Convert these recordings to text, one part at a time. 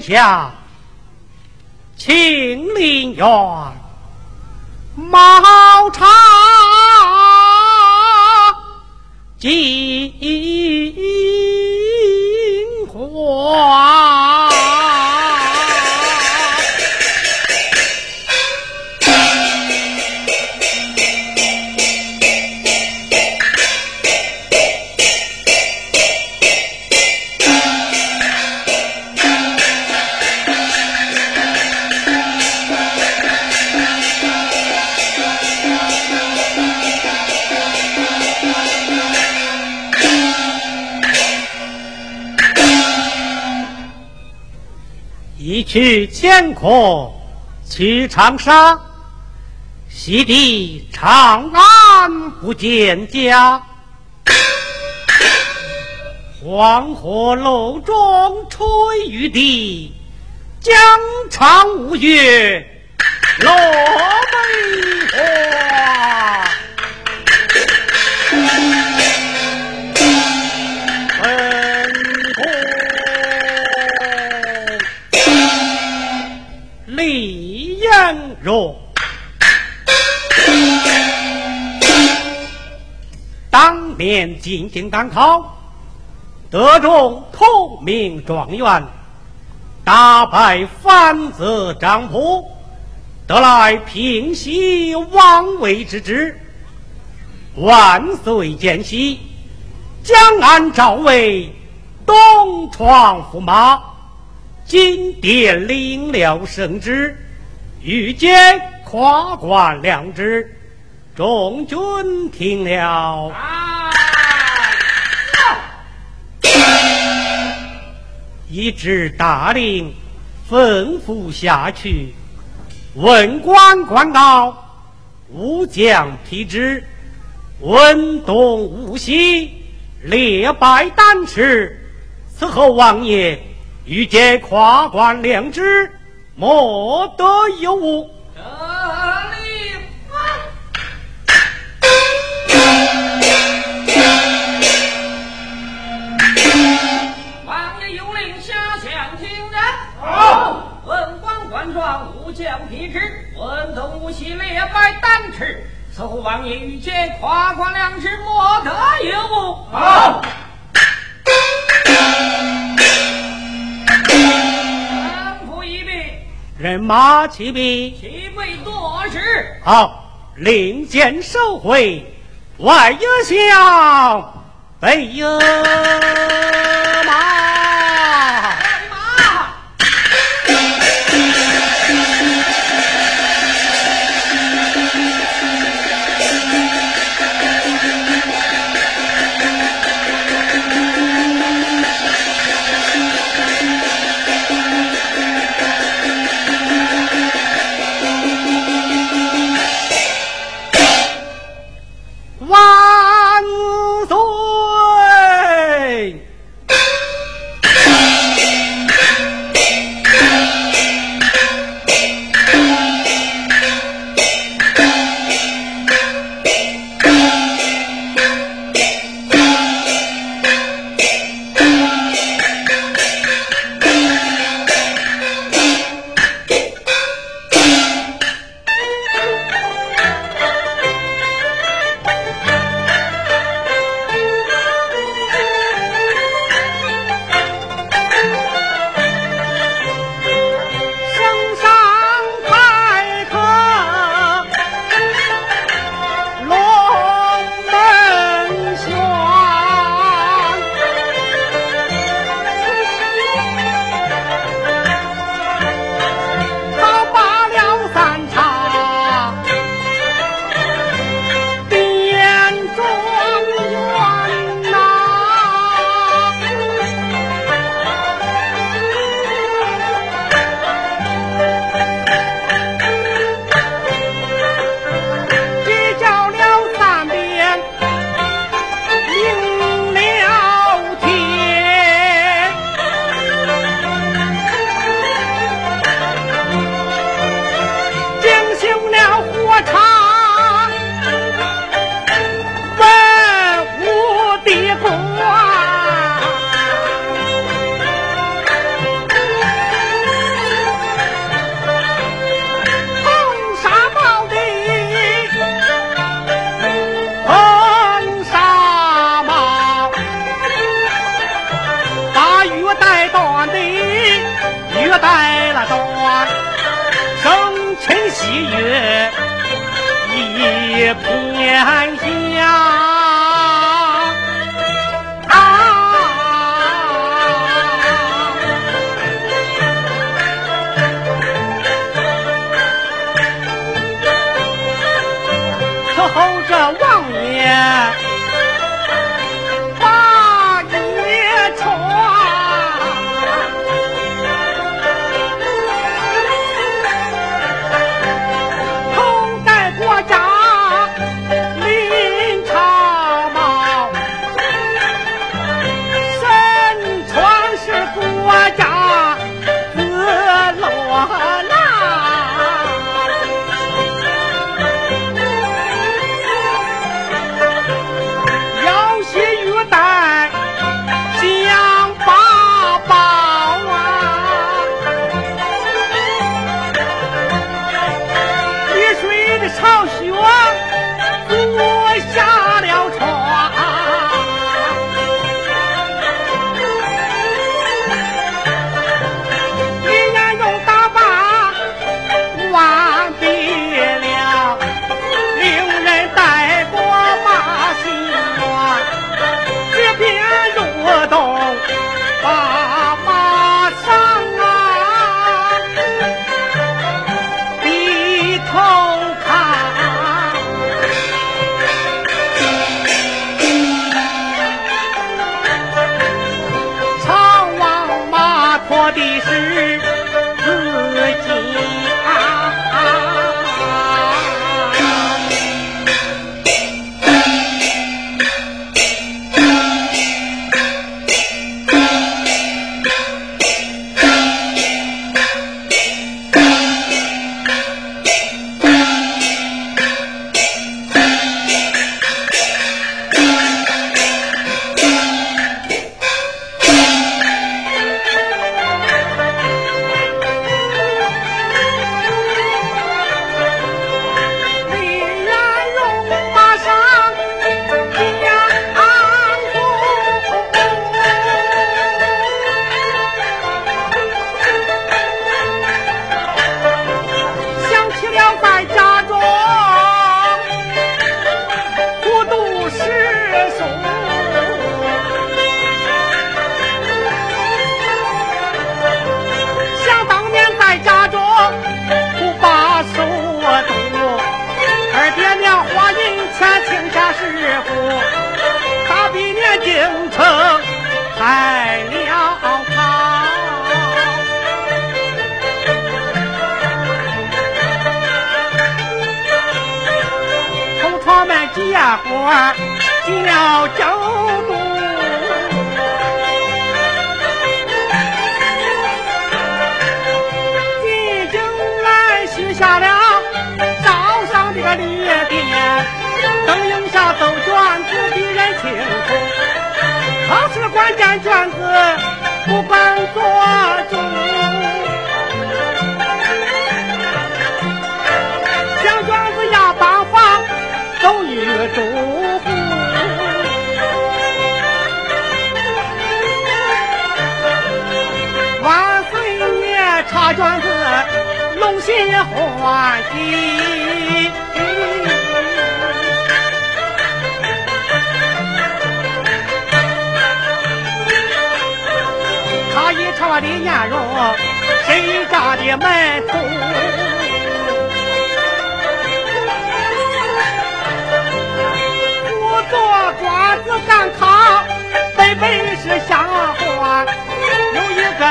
下。青林园，茅茶一曲乾坤去长沙，西堤长安不见家。黄河楼中吹玉笛，江长五月落进京赶考，得中同名状元，打败反贼张普，得来平息王位之职。万岁见喜，将安赵魏东床驸马。今殿领了圣旨，欲接跨冠良职，众军听了。一旨大令吩咐下去，文官官告，武将批之，文东武西，列拜丹赤。此后王爷欲借跨官良知，莫得有误。文东武西列拜丹赤。此后王爷欲借跨冠良职，莫得有误。好，吩咐一毕，人马齐备。齐备多时。好，令箭收回，外有响，北有越带短的，越带了短，生前喜悦一片香。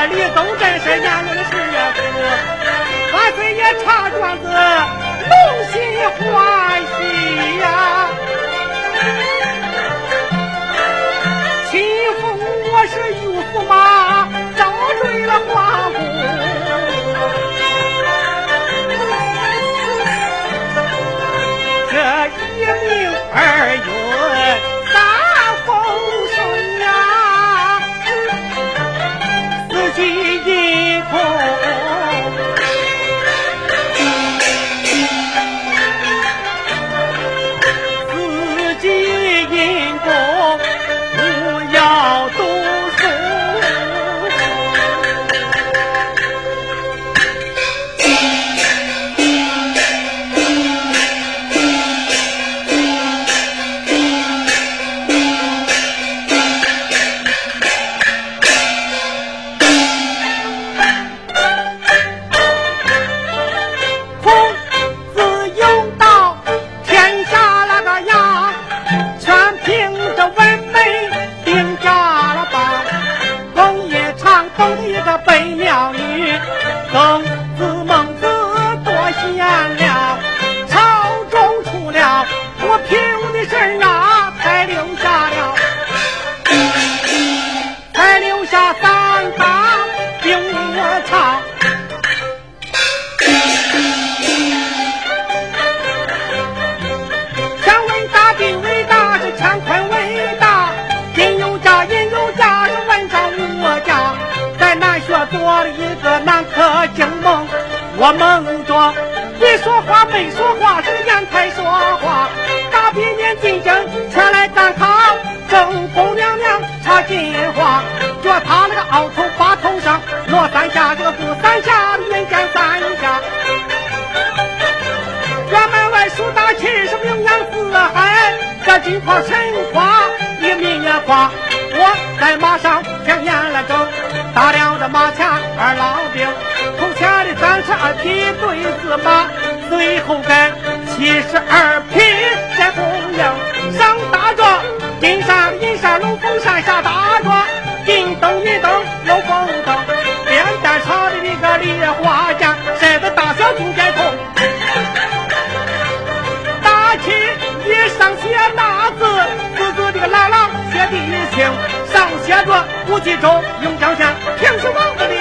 李宗镇是年轮的十月初，万岁爷查庄子，龙心欢喜呀、我梦着，你说话没说话，这个眼太说话。大比年进京，前来赶考，正宫娘娘插金花，脚踏那个鳌头把头上，落三下这个不三下，人间三下。辕门外数大旗，是名扬四海，这金花神花一名也花。我在马上听言了正，打了匹对子马，随后跟七十二匹这红缨，上大庄，金山银山龙凤山下大庄，金灯银灯龙凤灯，边边唱的那个梨花剑，谁的大小中间通，大旗一上写大字，字字这个朗朗写的清。上写着吴继周用江县平时王子的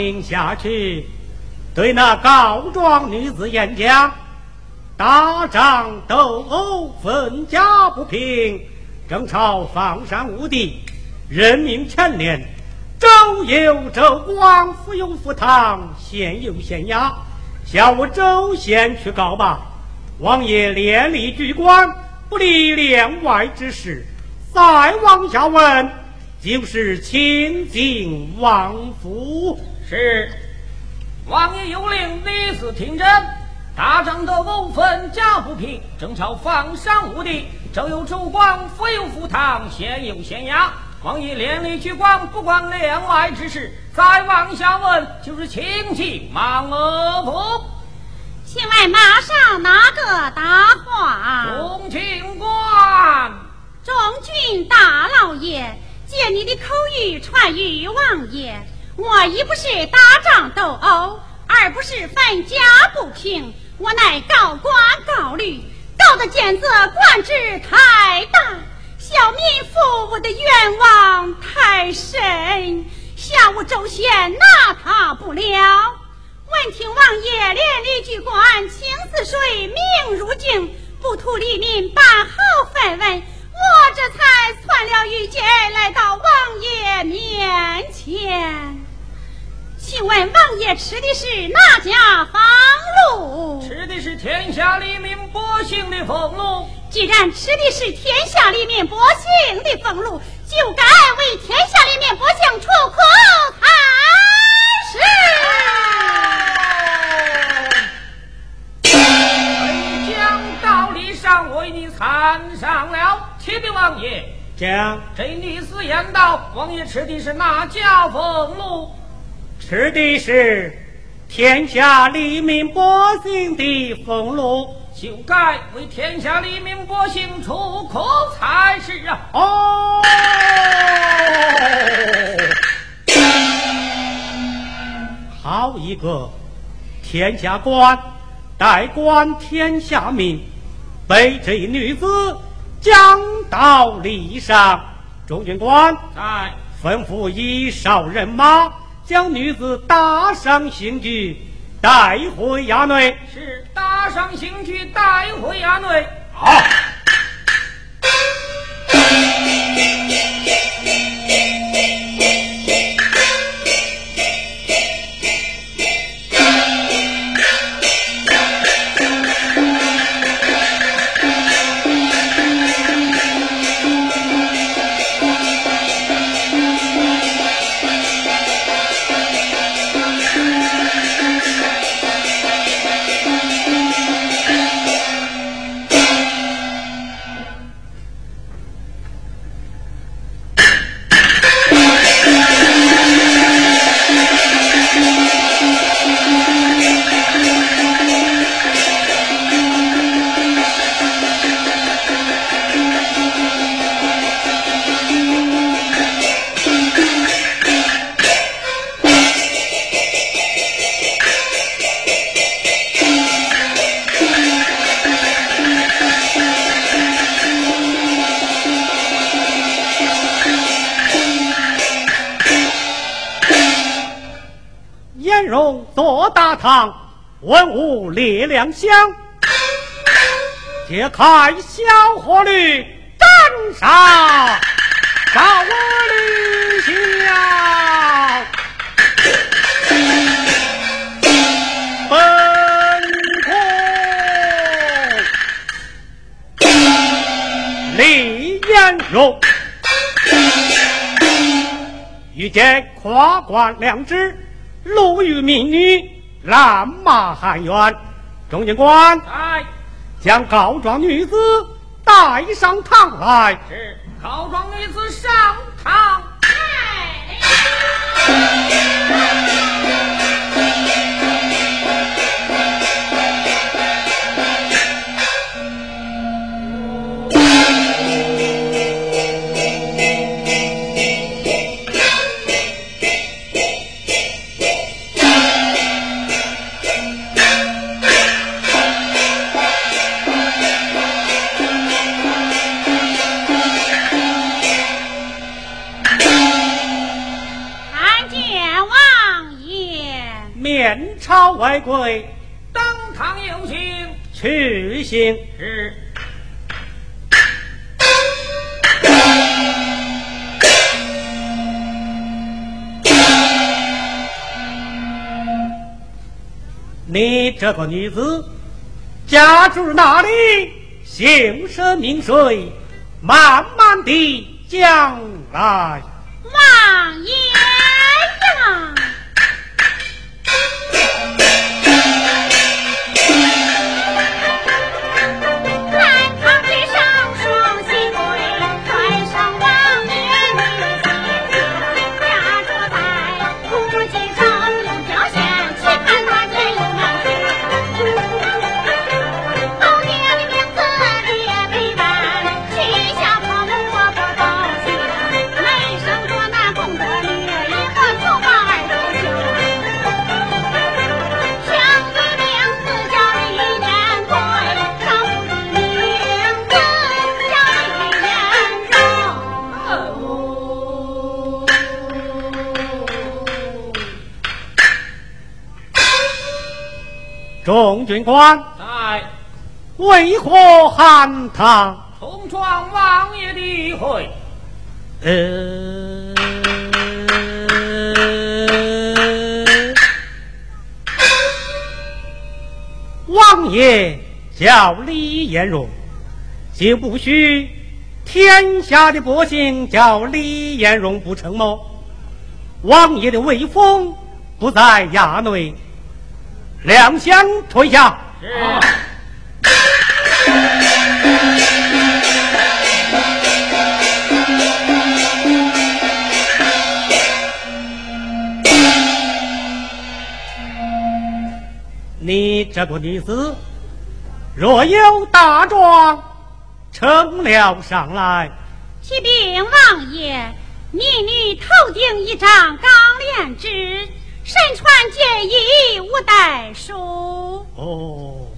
令下去，对那告状女子演讲：打仗斗殴，分家不平，争吵放山无敌，人命牵连，周有周光，府有府堂，县有县衙。下我周县去告吧。王爷连理举官，不理帘外之事。再往下问，就是亲近王府。是，王爷有令，李子听真。大仗的殴，分家不平，争吵放山无敌。周有周光，府有府堂，县有县衙。王爷连理举官，不管帘外之事。再往下问，就是亲戚忙额府。请问马上哪个答话？众军官，中军大老爷，借你的口谕传与王爷。我一不是打仗斗殴，二不是分家不平，我乃告官告律，告的奸贼官职太大，小民服务的愿望太深。下午周旋拿他不了。闻听王爷连理举官，情似水，命如镜，不图黎民办好分文，我这才窜了御剑来到王爷面前。请问王爷吃的是哪家俸禄？吃的是天下黎民百姓的俸禄。既然吃的是天下黎民百姓的俸禄，就该为天下黎民百姓出口才是。讲道理上为你参上了，启禀王爷，将这女子言道：王爷吃的是哪家俸禄？吃的是天下黎民百姓的俸禄。就该为天下黎民百姓出苦才是啊！哦，好一个天下官，代管天下民，被这一女子讲道理上。中军官在吩咐一哨人马，将女子打上刑具。带回衙内，是打上刑具，带回衙内。好。列良乡，揭开小火驴斩杀赵吕香，本宫李延荣遇见夸官良知，禄于民女。拦马喊冤，中警官，来，将告状女子带上堂来。是，告状女子面朝外归，登堂有请。去行是。你这个女子，家住哪里？姓甚名谁？慢慢的讲来。王爷呀！众军官在，为何喊他？冲撞王爷的会。呃，王爷叫李延荣，就不许天下的百姓叫李延荣不成么？王爷的威风不在衙内。两相退下。你这个女子，若有大状，呈了上来。启禀王爷，你女头顶一张钢链纸。身穿结衣无带书。哦，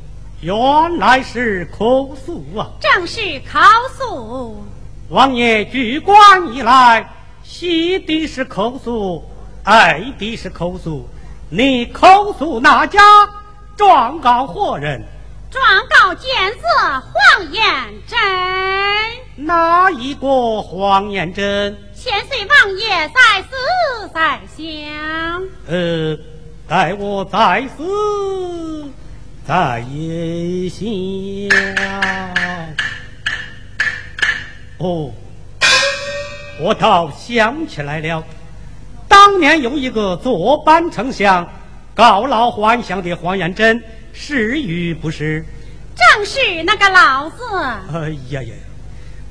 原来是口诉啊！正是口诉。王爷举官以来，喜的是口诉，爱的是口诉。你口诉哪家？状告何人？状告奸色黄延真。哪一个黄延贞？千岁王爷在思在想，呃，待我再思再想。哦，我倒想起来了，当年有一个坐班丞相告老还乡的黄延贞，是与不是？正是那个老子。哎呀呀，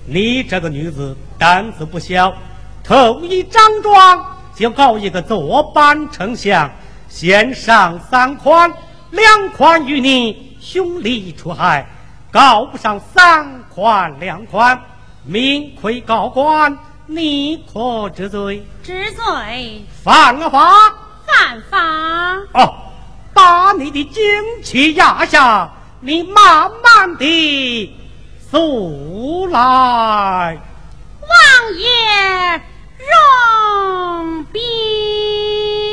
你这个女子胆子不小。头一张状就告一个坐班丞相，先上三款，两款与你兄弟出海，告不上三款两款，命亏高官，你可知罪？知罪。犯了法？犯法。哦，把你的精气压下，你慢慢的速来。王爷。让兵。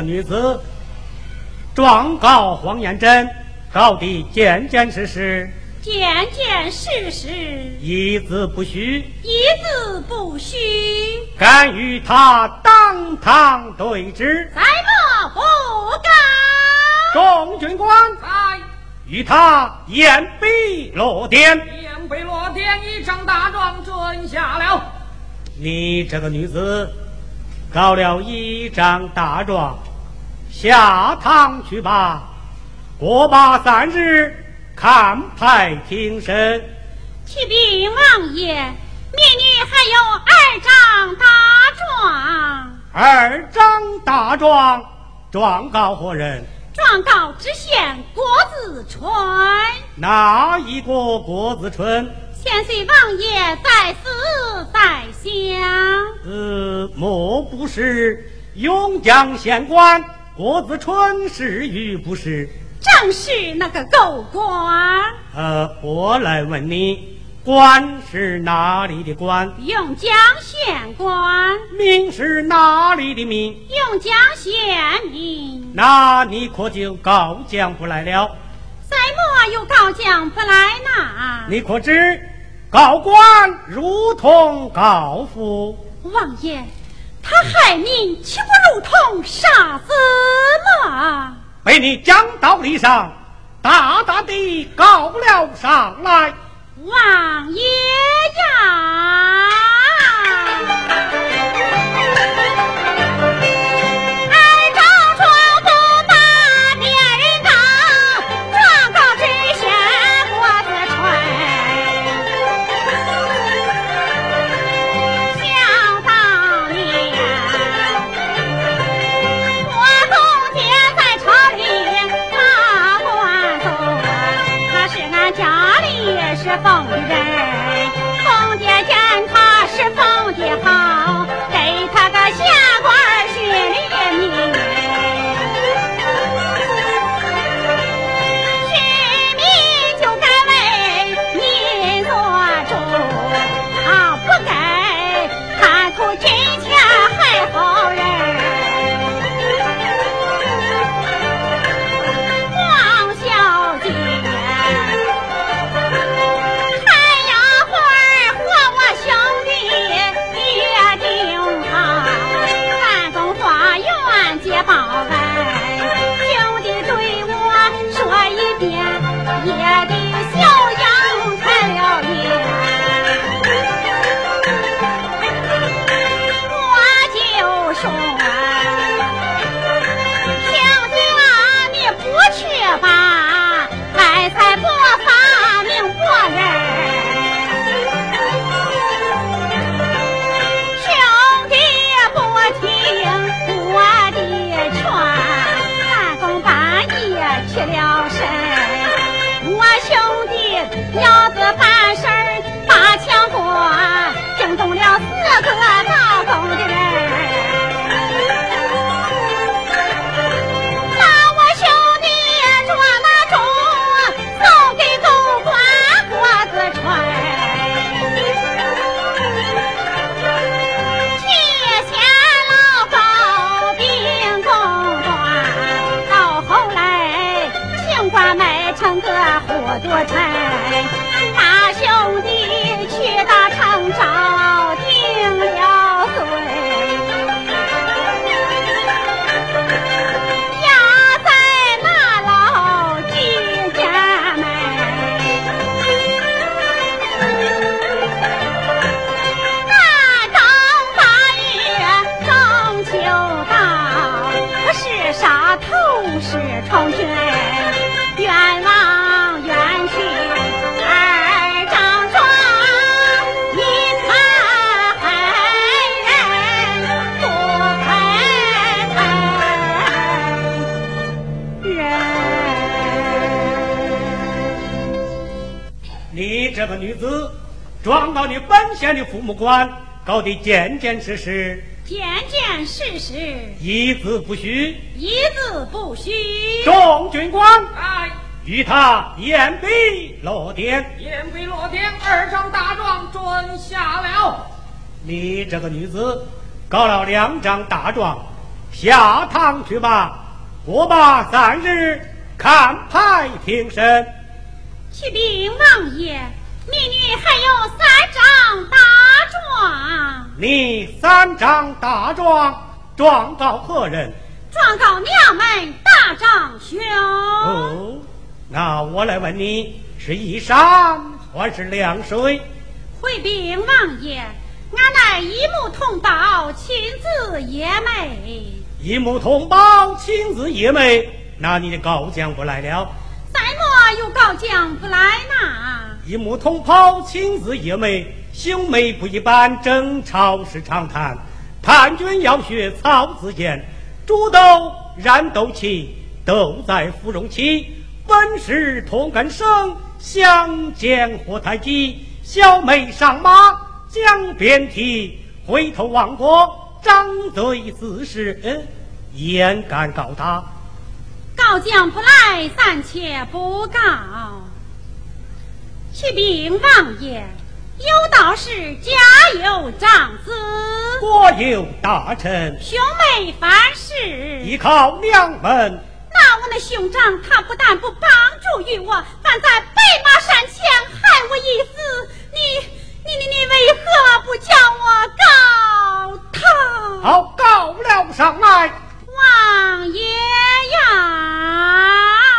个女子状告黄延贞，告的件件事实，件件事实，一字不虚，一字不虚，敢与他当堂对质，在么不敢？众军官，在与他言笔落点，言笔落点，一张大状准下了。你这个女子。告了一张大状，下堂去吧。过罢三日，看牌听审。启禀王爷，民女还有二张大状。二张大状，状告何人？状告知县郭子春。哪一个郭子春？千岁王爷在此在想，呃，莫不是永江县官郭子春是与不是？正是那个狗官。呃，我来问你，官是哪里的官？永江县官。民是哪里的民？永江县民。那你可就告将不来了？怎么又告将不来呢？你可知？告官如同告父，王爷，他害你岂不如同杀子吗？被你讲道理上大大的告了上来。王爷呀！县的父母官，搞得件件事实，件件事实，一字不虚，一字不虚。众军官，哎，与他言笔落点，言笔落点，二张大状准下了。你这个女子，搞了两张大状，下堂去吧。我把三日，看牌庭审。启禀王爷。民女还有三张大状，你三张大状状告何人？状告娘们大丈兄。哦，那我来问你，是一山还是两水？回禀王爷，俺乃一母同胞，亲自爷妹。一母同胞，亲自爷妹，那你的高将不来了？再莫有高将不来呐？一母同胞，亲自爷妹，兄妹不一般，争吵是常谈。叛军要学曹子建，煮豆燃豆萁，豆在芙蓉泣。本是同根生，相见何太急。小妹上马将鞭提，回头望过张嘴自是，焉敢告他？告将不来，暂且不告。启禀王爷，有道是家有长子，国有大臣，兄妹凡事依靠娘们。那我那兄长，他不但不帮助于我，反在白马山前害我一死。你、你、你、你为何不叫我告他？好，告了上来。王。与他